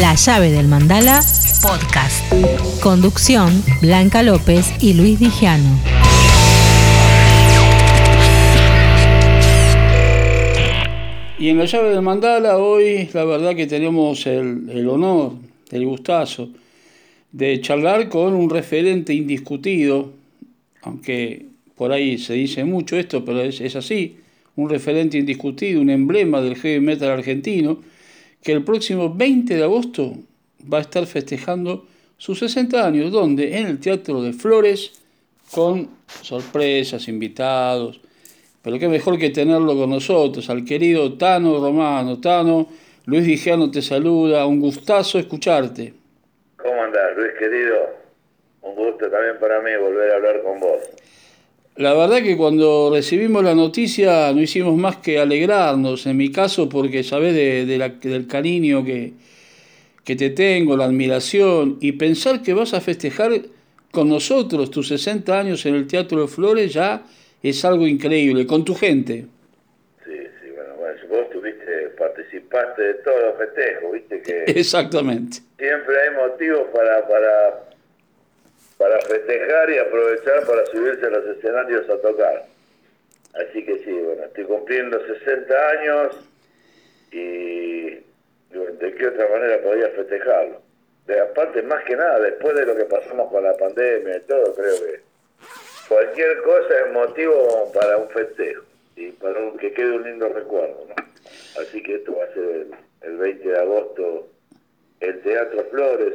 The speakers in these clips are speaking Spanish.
La llave del mandala podcast. Conducción Blanca López y Luis Dijano. Y en la llave del mandala hoy la verdad que tenemos el, el honor, el gustazo de charlar con un referente indiscutido, aunque por ahí se dice mucho esto, pero es, es así, un referente indiscutido, un emblema del heavy metal argentino, que el próximo 20 de agosto va a estar festejando sus 60 años, donde en el Teatro de Flores, con sorpresas, invitados, pero qué mejor que tenerlo con nosotros, al querido Tano Romano. Tano, Luis Dijano te saluda, un gustazo escucharte. ¿Cómo andás, Luis querido? Un gusto también para mí volver a hablar con vos. La verdad que cuando recibimos la noticia no hicimos más que alegrarnos, en mi caso porque sabés de, de la, del cariño que, que te tengo, la admiración, y pensar que vas a festejar con nosotros tus 60 años en el Teatro de Flores ya es algo increíble, con tu gente. Sí, sí, bueno, bueno vos tuviste, participaste de todos los festejos, viste que Exactamente. siempre hay motivos para, para, para festejar y aprovechar para subirse a los escenarios a tocar. Así que sí, bueno, estoy cumpliendo 60 años y, de qué otra manera podría festejarlo. De, aparte, más que nada, después de lo que pasamos con la pandemia y todo, creo que cualquier cosa es motivo para un festejo y para un- que quede un lindo recuerdo, ¿no? Así que esto va a ser el 20 de agosto, el Teatro Flores.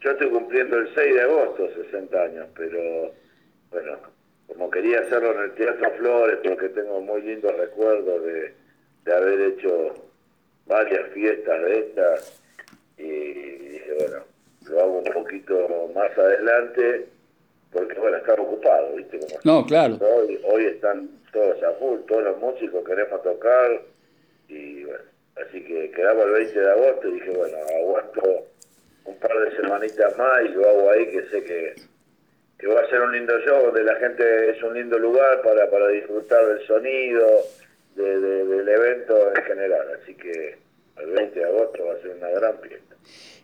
Yo estoy cumpliendo el 6 de agosto 60 años, pero bueno, como quería hacerlo en el Teatro Flores, porque tengo muy lindos recuerdos de, de haber hecho varias fiestas de estas, y dije, bueno, lo hago un poquito más adelante, porque bueno, estaba ocupado, ¿viste? Como No, claro. Hoy, hoy están todos a full, todos los músicos queremos tocar y bueno, así que quedaba el 20 de agosto y dije, bueno, aguanto un par de semanitas más y lo hago ahí que sé que, que va a ser un lindo show, donde la gente es un lindo lugar para, para disfrutar del sonido, de- de- del evento en general, así que el 20 de agosto va a ser una gran fiesta.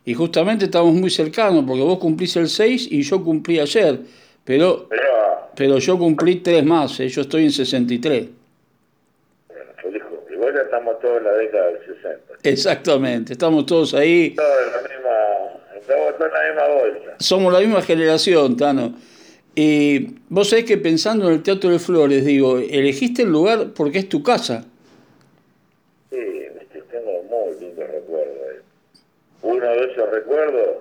Y justamente estamos muy cercanos, porque vos cumplís el 6 y yo cumplí ayer, pero, Pero, pero yo cumplí tres más, ¿eh? yo estoy en 63. bueno, feliz cumple. Igual ya estamos todos en la década del 60. Exactamente, estamos todos ahí, Todos estamos todos la misma bolsa. somos la misma generación, Tano. Y vos sabés que pensando en el Teatro de Flores, digo, elegiste el lugar porque es tu casa. Sí, tengo muy lindos recuerdos. Uno de esos recuerdos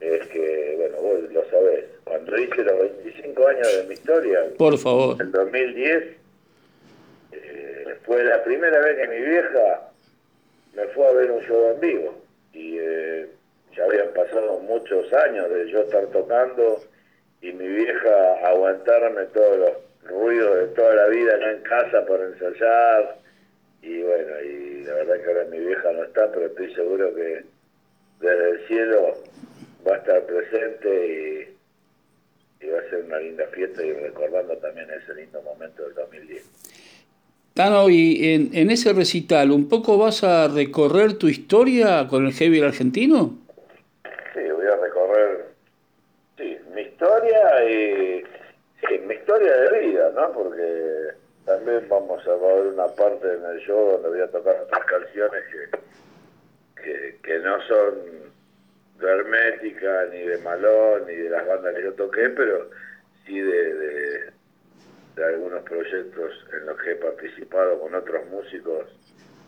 es que, bueno, vos lo sabés, cuando hice los 25 años de mi historia, Por favor. en 2010, eh, fue la primera vez que mi vieja me fue a ver un show en vivo. Y eh, ya habían pasado muchos años de yo estar tocando y mi vieja aguantarme todos los ruidos de toda la vida en casa por ensayar. Y bueno, y la verdad que ahora mi vieja no está, pero estoy seguro que desde el cielo va a estar presente y, y va a ser una linda fiesta y recordando también ese lindo momento del 2010. Tano, y en, en ese recital, ¿un poco vas a recorrer tu historia con el heavy argentino? Sí, voy a recorrer sí, mi historia y sí, mi historia de vida, ¿no? Porque también vamos a ver una parte en el show donde voy a tocar otras canciones que, que, que no son de Hermética, ni de Malón, ni de las bandas que yo toqué, pero sí de, de, de algunos proyectos en los que he participado con otros músicos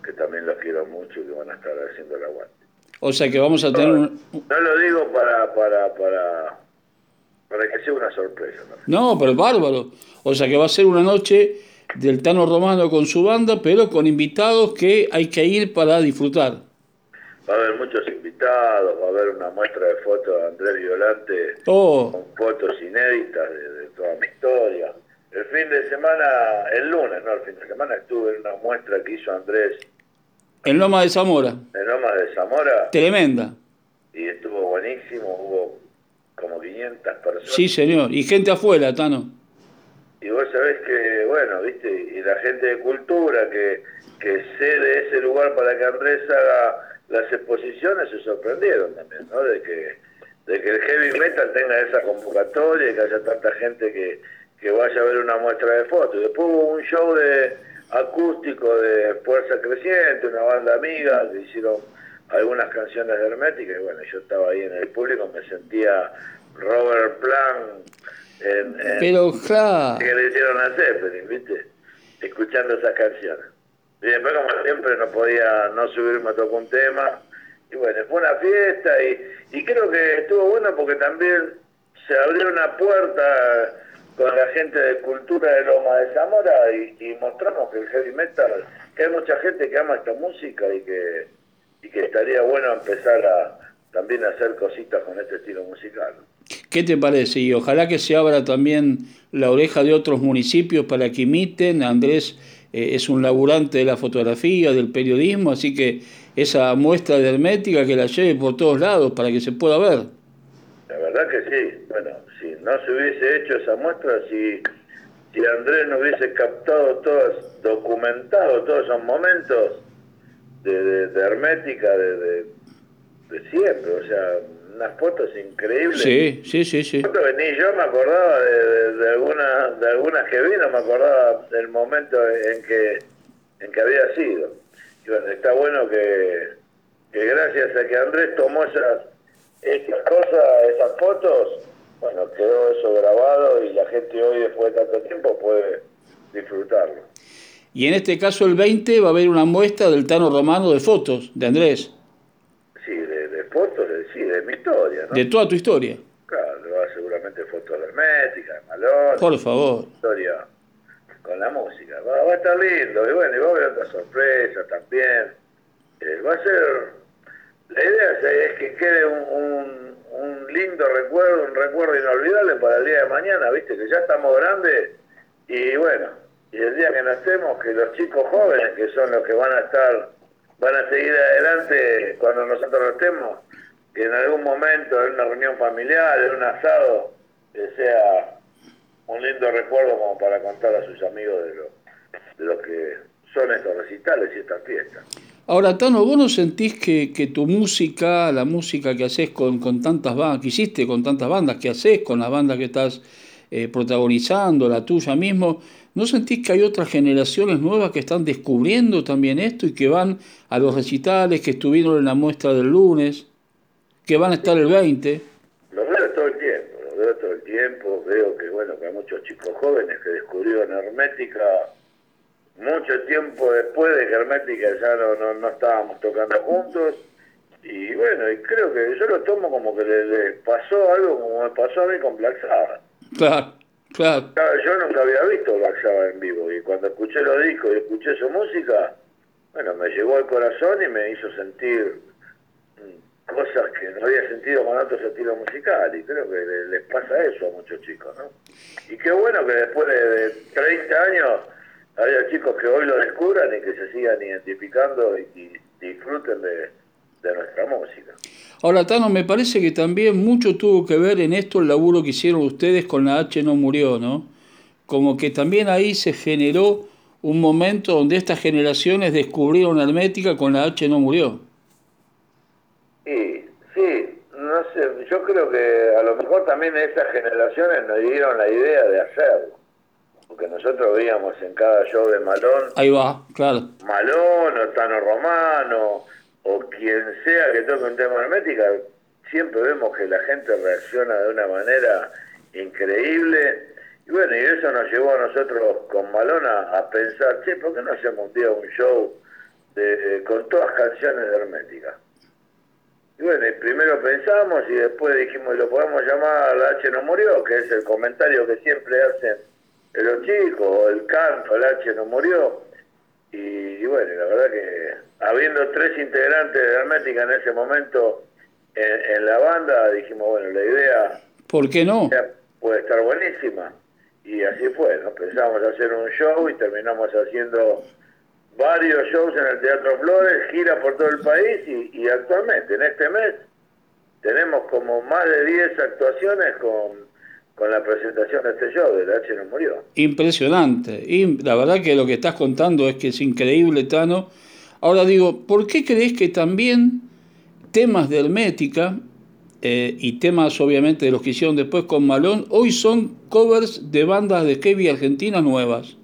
que también los quiero mucho y que van a estar haciendo el aguante. O sea que vamos a tener un... No lo digo para, para, para, para que sea una sorpresa. ¿no? No, pero bárbaro. O sea que va a ser una noche del Tano Romano con su banda, pero con invitados que hay que ir para disfrutar. Va a haber muchos invitados, va a haber una muestra de fotos de Andrés Violante Oh, con fotos inéditas de, de toda mi historia. El fin de semana, el lunes, no, el fin de semana estuve en una muestra que hizo Andrés en Loma de Zamora. en Lomas de Zamora Tremenda. y estuvo buenísimo, hubo como 500 personas. Sí, señor. Y gente afuera, Tano. Y vos sabés que, bueno, viste, y la gente de cultura que, que cede ese lugar para que Andrés haga las exposiciones se sorprendieron también, ¿no? De que, de que el heavy metal tenga esa convocatoria y que haya tanta gente que, que vaya a ver una muestra de fotos. Después hubo un show de acústico de Fuerza Creciente, una banda amiga que hicieron algunas canciones de Hermética y bueno, yo estaba ahí en el público, me sentía Robert Plant en, Pero claro. que le hicieron a Zeppelin, ¿viste? Escuchando esas canciones. Y después, como siempre, no podía no subirme a tocar un tema. Y bueno, fue una fiesta y, y creo que estuvo bueno porque también se abrió una puerta con la gente de cultura de Loma de Zamora y, y mostramos que el heavy metal, que hay mucha gente que ama esta música y que, y que estaría bueno empezar a también a hacer cositas con este estilo musical. ¿Qué te parece? Y ojalá que se abra también la oreja de otros municipios para que imiten. Andrés eh, es un laburante de la fotografía, del periodismo, así que esa muestra de hermética que la lleve por todos lados para que se pueda ver. La verdad que sí. Bueno, si no se hubiese hecho esa muestra, si, si Andrés no hubiese captado todas, documentado todos esos momentos de, de, de hermética, de, siempre, o sea, unas fotos increíbles. Sí, sí, sí, sí. Ni yo me acordaba de, de, de algunas de algunas que vi, no me acordaba del momento en que en que había sido. Y bueno, está bueno que, que gracias a que Andrés tomó esas, esas cosas, esas fotos, bueno, quedó eso grabado y la gente hoy, después de tanto tiempo, puede disfrutarlo. Y en este caso el 20 va a haber una muestra del Tano Romano de fotos de Andrés. Sí, de, de fotos, de, sí, de mi historia, ¿no? De toda tu historia. Claro, va seguramente fotos de hermética, de malón. Por favor. Historia con la música. Va, va, a estar lindo. Y bueno, y va a haber otra sorpresa también. Eh, va a ser... La idea es, es que quede un, un, un, lindo recuerdo, un recuerdo inolvidable para el día de mañana, ¿viste? Que ya estamos grandes y bueno, y el día que nacemos, que los chicos jóvenes, que son los que van a estar, van a seguir adelante cuando nosotros no estemos, que en algún momento, en una reunión familiar, en un asado, sea un lindo recuerdo como para contar a sus amigos de lo, de lo que son estos recitales y estas fiestas. Ahora, Tano, ¿vos no sentís que, que tu música, la música que haces con, con tantas bandas, que hiciste con tantas bandas, que haces con las bandas que estás eh, protagonizando, la tuya mismo, ¿no sentís que hay otras generaciones nuevas que están descubriendo también esto y que van a los recitales, que estuvieron en la muestra del lunes, que van a estar el 20? Los veo todo el tiempo, los veo todo el tiempo, veo que bueno, que hay muchos chicos jóvenes que descubrieron Hermética mucho tiempo después de que Hermética ya no, no, no estábamos tocando juntos y bueno, y creo que yo lo tomo como que le, le pasó algo como me pasó a mí con Black. Claro, claro. Yo nunca había visto Black Sabbath en vivo y cuando escuché los discos y escuché su música, bueno, me llegó al corazón y me hizo sentir cosas que no había sentido con otros estilos musicales y creo que les pasa eso a muchos chicos, ¿no? Y qué bueno que después de, de 30 años haya chicos que hoy lo descubran y que se sigan identificando y disfruten de, de, nuestra música. Ahora, Tano, me parece que también mucho tuvo que ver en esto el laburo que hicieron ustedes con la H no murió, ¿no? Como que también ahí se generó un momento donde estas generaciones descubrieron Hermética con la H no murió. Sí, sí, no sé, yo creo que a lo mejor también esas generaciones nos dieron la idea de hacerlo porque nosotros veíamos en cada show de Malón. Ahí va, claro. Malón o Tano Romano o quien sea que toque un tema hermética, siempre vemos que la gente reacciona de una manera increíble. Y bueno, y eso nos llevó a nosotros con Malón a, pensar, che, ¿por qué no hacemos un día un show de, de, con todas canciones de hermética? Y bueno, y primero pensamos y después dijimos, lo podemos llamar La H no murió, que es el comentario que siempre hacen los chicos, el canto, el H no murió. Y, y, bueno, la verdad que habiendo tres integrantes de Hermética en ese momento en, en, la banda, dijimos, bueno, la idea... ¿Por qué no? Puede estar buenísima. Y así fue, ¿no? Pensamos hacer un show y terminamos haciendo varios shows en el Teatro Flores, gira por todo el país y, y actualmente, en este mes, tenemos como más de 10 actuaciones con con la presentación de este show, de la H no murió. Impresionante. Y la verdad que lo que estás contando es que es increíble, Tano. Ahora digo, ¿por qué crees que también temas de Hermética eh, y temas obviamente de los que hicieron después con Malón, hoy son covers de bandas de heavy argentinas nuevas?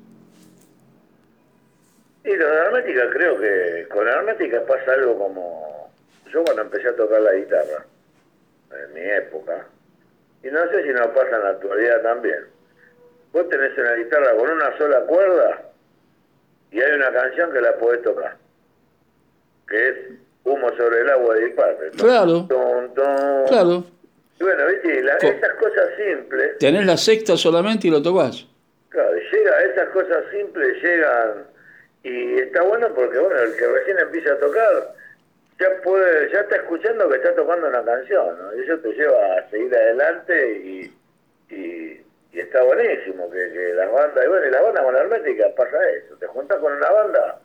Y lo de Hermética creo que con Hermética pasa algo como yo cuando empecé a tocar la guitarra, en mi época, y no sé si nos pasa en la actualidad también. Vos tenés una guitarra con una sola cuerda y hay una canción que la podés tocar, que es Humo sobre el agua de Disparte. Claro. Claro. Y bueno, viste, la, esas cosas simples... Tenés la sexta solamente y lo tocas. Claro, llega, esas cosas simples llegan y está bueno porque, bueno, el que recién empieza a tocar ya puede ya está escuchando que está tocando una canción, ¿no? Y eso te lleva a seguir adelante y, y, está buenísimo que, que, las bandas, y bueno, y la banda con la hermética pasa eso, te juntas con una banda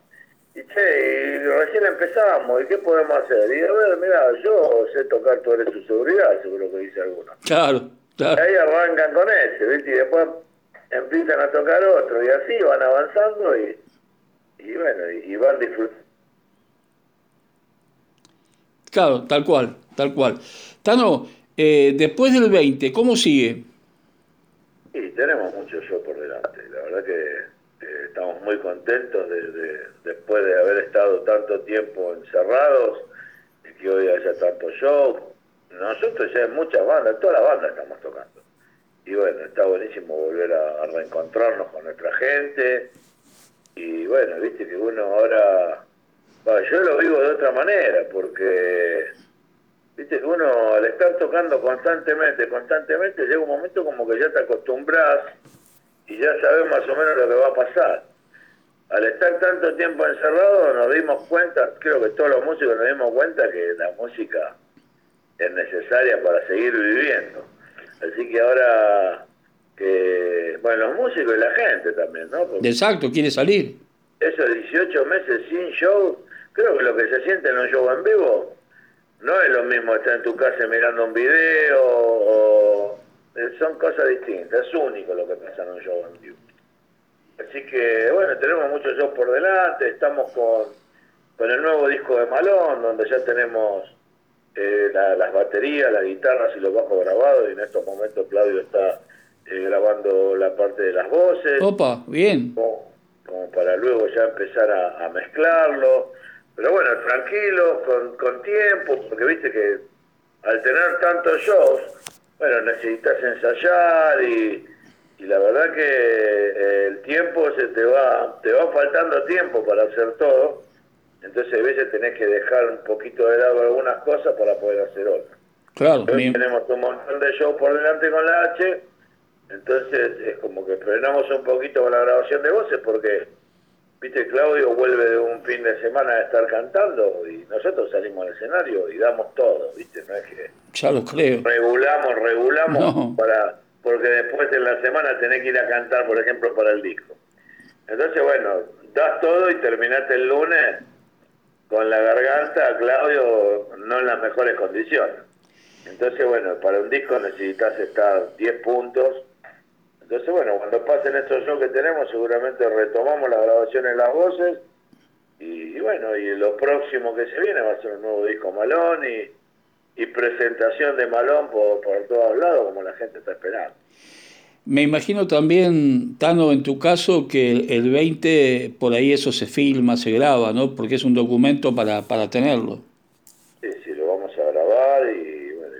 y che, y recién empezamos, ¿y qué podemos hacer? Y a ver, mira, yo sé tocar, tú eres su seguridad, seguro que dice alguno. Claro, claro. Y ahí arrancan con ese, ¿viste? Y después empiezan a tocar otro, y así van avanzando y, y bueno, y van disfrutando Claro, tal cual, tal cual. Tano, eh, después del 20, ¿cómo sigue? Sí, tenemos mucho show por delante. La verdad que estamos muy contentos de, después de haber estado tanto tiempo encerrados y que hoy haya tanto show. Nosotros ya en muchas bandas, todas las bandas estamos tocando. Y bueno, está buenísimo volver a reencontrarnos con nuestra gente. Y bueno, viste que uno ahora yo lo vivo de otra manera, porque viste uno al estar tocando constantemente, constantemente, llega un momento como que ya te acostumbras y ya sabes más o menos lo que va a pasar. Al estar tanto tiempo encerrado nos dimos cuenta, creo que todos los músicos nos dimos cuenta que la música es necesaria para seguir viviendo. Así que ahora que, bueno, los músicos y la gente también, ¿no? Exacto, quiere salir. Esos 18 meses sin show creo que lo que se siente en un show en vivo no es lo mismo estar en tu casa mirando un video o eh, son cosas distintas, es único lo que pasa en un show en vivo. Así que bueno, tenemos muchos shows por delante, estamos con, con el nuevo disco de Malón, donde ya tenemos eh, las baterías, las guitarras y los bajos grabados, y en estos momentos Claudio está eh, grabando la parte de las voces. Opa, bien. Como, para luego ya empezar a mezclarlo. Pero bueno, tranquilo, con, con tiempo, porque viste que al tener tantos shows, bueno, necesitas ensayar y, y la verdad que eh, el tiempo se te va, te va faltando tiempo para hacer todo, entonces a veces tenés que dejar un poquito de lado algunas cosas para poder hacer otras. Claro, tenemos un montón de shows por delante con la H, entonces es como que frenamos un poquito con la grabación de voces porque Viste, Claudio vuelve de un fin de semana a estar cantando y nosotros salimos al escenario y damos todo, ¿viste? No es que. Ya lo creo. Regulamos, regulamos para. Porque después en la semana tenés que ir a cantar, por ejemplo, para el disco. Entonces, bueno, das todo y terminaste el lunes con la garganta, Claudio, no en las mejores condiciones. Entonces, bueno, para un disco necesitas estar 10 puntos entonces, bueno, cuando pasen estos shows que tenemos, seguramente retomamos las grabaciones las voces. Y, bueno, y lo próximo que se viene va a ser un nuevo disco Malón y, y presentación de Malón por, por todos lados, como la gente está esperando. Me imagino también, Tano, en tu caso, que el 20 por ahí eso se filma, se graba, ¿no? Porque es un documento para, para tenerlo. Sí, sí, lo vamos a grabar y bueno,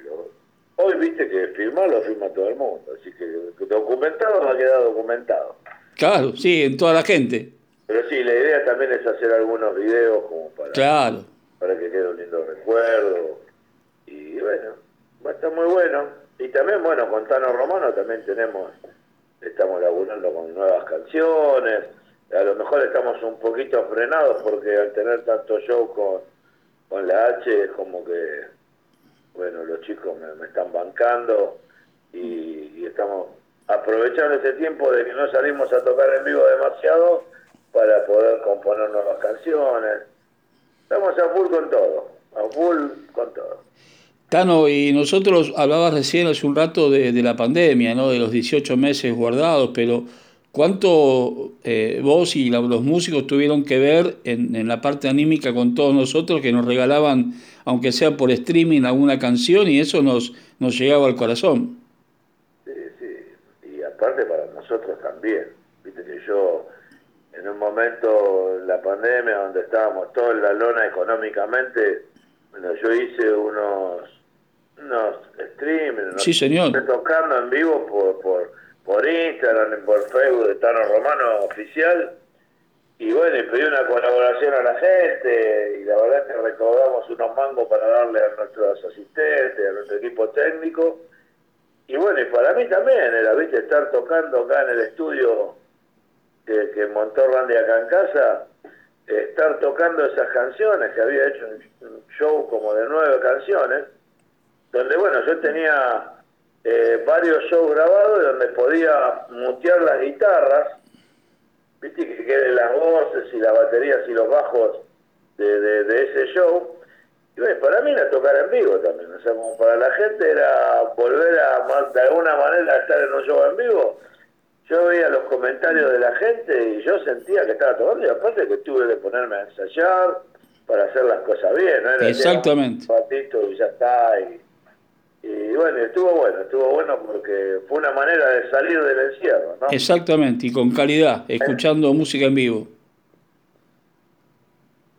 viste que filmar lo filma todo el mundo, así que documentado va a quedar documentado. Claro, sí, en toda la gente. Pero sí, la idea también es hacer algunos videos como para, claro. para que quede un lindo recuerdo. Y bueno, va a estar muy bueno. Y también, bueno, con Tano Romano también tenemos, estamos laburando con nuevas canciones. A lo mejor estamos un poquito frenados porque al tener tanto show con, con la H es como que, bueno, los chicos me, están bancando y estamos aprovechando ese tiempo de que no salimos a tocar en vivo demasiado para poder componer nuevas canciones. Estamos a full con todo, a full con todo. Tano, y nosotros hablabas recién hace un rato de, la pandemia, ¿no? de los 18 meses guardados, pero ¿Cuánto eh, vos y la- los músicos tuvieron que ver en, en la parte anímica con todos nosotros que nos regalaban, aunque sea por streaming, alguna canción y eso nos, nos llegaba al corazón? Sí, sí. Y aparte para nosotros también. Viste que yo, en un momento en la pandemia, donde estábamos todos en la lona económicamente, bueno, yo hice unos unos streams, unos- Sí, señor. tocando en vivo por, por, por Instagram, por Facebook de Tano Romano Oficial. Y bueno, y pedí una colaboración a la gente y la verdad es que recaudamos unos mangos para darle a nuestros asistentes, a nuestro equipo técnico. Y bueno, y para mí también era, viste, estar tocando acá en el estudio que, montó Randy acá en casa, estar tocando esas canciones, que había hecho un show como de nueve canciones, donde bueno, yo tenía eh, varios shows grabados donde podía mutear las guitarras, viste, que queden las voces y las baterías y los bajos de, de, de ese show. Y bueno, para mí era tocar en vivo también, o sea, como para la gente era volver a, de alguna manera, a estar en un show en vivo. Yo veía los comentarios de la gente y yo sentía que estaba tocando y aparte que tuve que ponerme a ensayar para hacer las cosas bien, ¿no? Era Exactamente. un ratito y ya está. Y, y bueno, estuvo bueno, estuvo bueno porque fue una manera de salir del encierro, ¿no? Exactamente, y con calidad, escuchando música en vivo.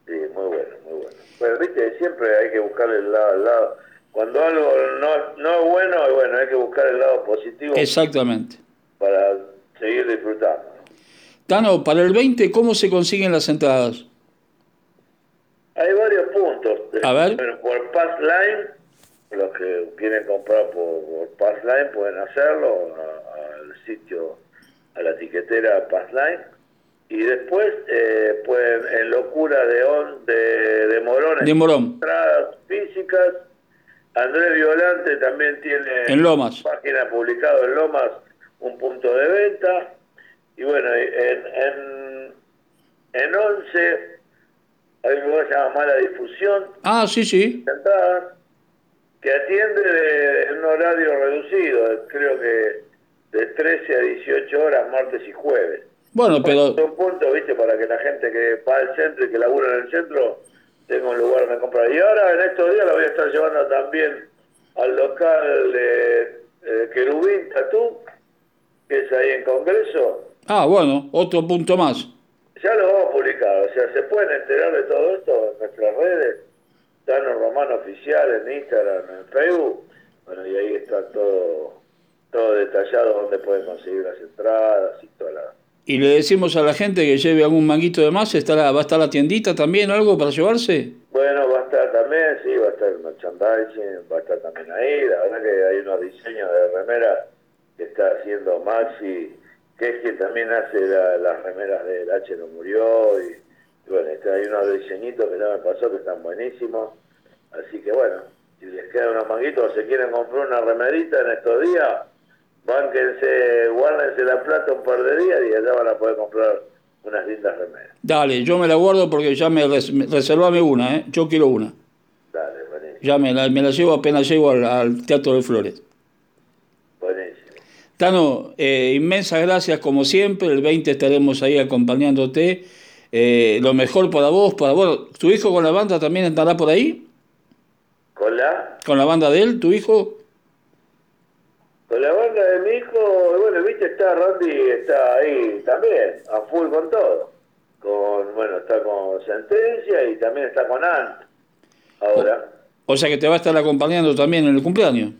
Sí, muy bueno, muy bueno. Pero viste, siempre hay que buscar el lado, el lado. Cuando algo no, no es bueno, bueno, hay que buscar el lado positivo Exactamente. para seguir disfrutando. Tano, para el 20, ¿cómo se consiguen las entradas? Hay varios puntos. A ver. Pero por Passline, los que quieren comprar por, por Passline pueden hacerlo al sitio, a la etiquetera Passline. Y después eh, pueden, en Locura de, on, de, de Morón, De Morón. entradas físicas. Andrés Violante también tiene En Lomas. página publicado en Lomas un punto de venta. Y bueno, en, en, en 11 hay un lugar que se llama Mala Difusión, Ah, sí, sí. entradas, que atiende de- en un horario reducido, creo que de 13 a 18 horas, martes y jueves. Bueno, pero Son puntos, viste, para que la gente que va al centro y que labura en el centro tenga un lugar donde comprar. Y ahora en estos días la voy a estar llevando también al local de eh, Querubín Tatú, que es ahí en Congreso. Ah, bueno, otro punto más. Ya lo vamos a publicar, o sea, se pueden enterar de todo esto en nuestras redes, Tano Romano Oficial en Instagram, en Facebook, bueno, y ahí está todo todo detallado donde pueden conseguir las entradas y toda la... Y le decimos a la gente que lleve algún manguito de más, ¿está la- ¿va a estar la tiendita también, algo para llevarse? Bueno, va a estar también, sí, va a estar el merchandising, va a estar también ahí, la verdad que hay unos diseños de remeras que está haciendo Maxi, que es quien también hace la- las remeras del H no murió, y, y bueno, está, hay unos diseñitos que ya me pasó que están buenísimos, así que bueno, si les quedan unos manguitos o se quieren comprar una remerita en estos días, bánquense, guárdense la plata un par de días y allá van a poder comprar unas lindas remeras. Dale, yo me la guardo porque ya me, res- me- reservame una, ¿eh? Yo quiero una. Dale, buenísimo. Ya me la, me la llevo apenas llego al, al Teatro de Flores. buenísimo. Tano, eh, inmensas gracias como siempre. El 20 estaremos ahí acompañándote. Eh, lo mejor para vos, para bueno, ¿tu hijo con la banda también estará por ahí? Con la... ¿Con la banda de él, tu hijo? Con la banda de mi hijo, bueno, viste, está Randy, está ahí también, a full con todo. Con, bueno, está con Sentencia y también está con Ant. Ahora, O sea que te va a estar acompañando también en el cumpleaños.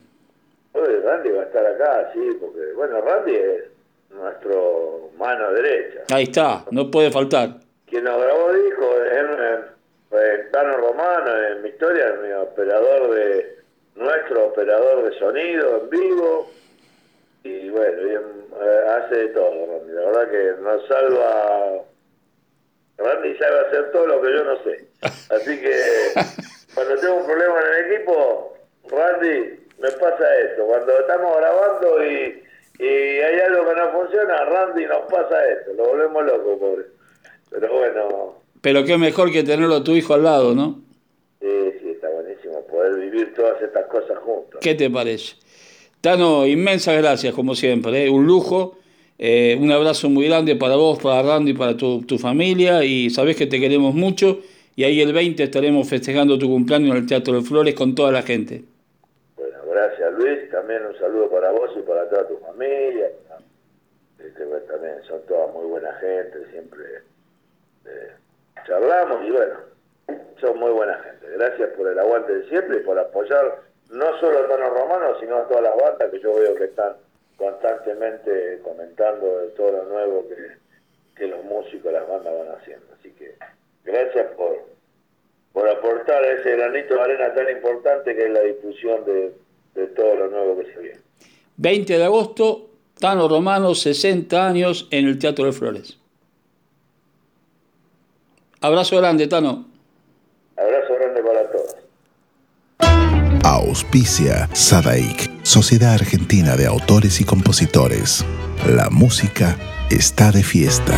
Oye, Randy va a estar acá, sí, porque, bueno, Randy es nuestro mano derecha. Ahí está, no puede faltar. Quien nos grabó dijo, en, en Tano Romano, en mi historia, mi operador de, nuestro operador de sonido en vivo, y bueno, y, eh, hace de todo, Randy. La verdad que nos salva. Randy sabe hacer todo lo que yo no sé. Así que cuando tengo un problema en el equipo, Randy, me pasa esto. Cuando estamos grabando y, y hay algo que no funciona, Randy nos pasa esto. Lo volvemos loco, pobre. Pero bueno, Pero qué mejor que tenerlo a tu hijo al lado, ¿no? sí, sí, está buenísimo poder vivir todas estas cosas juntos. ¿Qué te parece? Tano, inmensas gracias como siempre, ¿eh? un lujo Eh, un abrazo muy grande para vos, para Randy, para tu, tu familia y sabés que te queremos mucho y ahí el 20 estaremos festejando tu cumpleaños en el Teatro de Flores con toda la gente. Bueno, gracias Luis, también un saludo para vos y para toda tu familia. Este, también son todas muy buena gente, siempre eh, charlamos y bueno, son muy buena gente. Gracias por el aguante de siempre y por apoyar no solo a Tano Romano, sino a todas las bandas que yo veo que están constantemente comentando de todo lo nuevo que, los músicos, las bandas van haciendo. Así que gracias por, por aportar ese granito de arena tan importante que es la difusión de, de todo lo nuevo que se viene. 20 de agosto, Tano Romano, 60 años en el Teatro de Flores. Abrazo grande, Tano. Abrazo grande para todos. Auspicia Sadaik, Sociedad Argentina de Autores y Compositores. La música está de fiesta.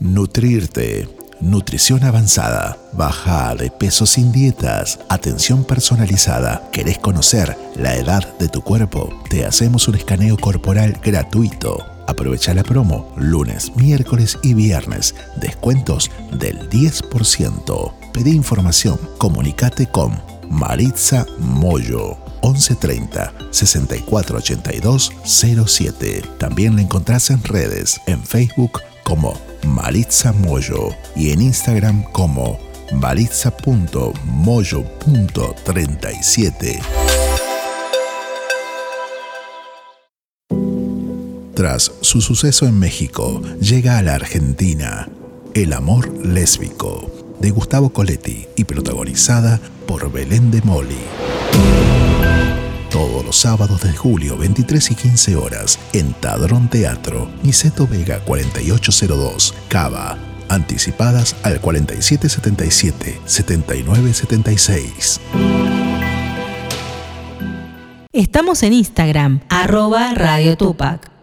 Nutrirte. Nutrición avanzada, bajada de peso sin dietas, atención personalizada. ¿Querés conocer la edad de tu cuerpo? Te hacemos un escaneo corporal gratuito. Aprovecha la promo lunes, miércoles y viernes. Descuentos del 10%. Pedí información. Comunicate con Maritza Moyo. 1130 6482 07. También la encontrás en redes, en Facebook como Maritza Moyo y en Instagram como maritza.moyo.37. Tras su suceso en México, llega a la Argentina El amor lésbico de Gustavo Coletti y protagonizada por Belén de Moli. Todos los sábados de julio, 23 y 15 horas, en Tadrón Teatro, Niceto Vega 4802, Cava. Anticipadas al 4777-7976. Estamos en Instagram, arroba Radio Tupac.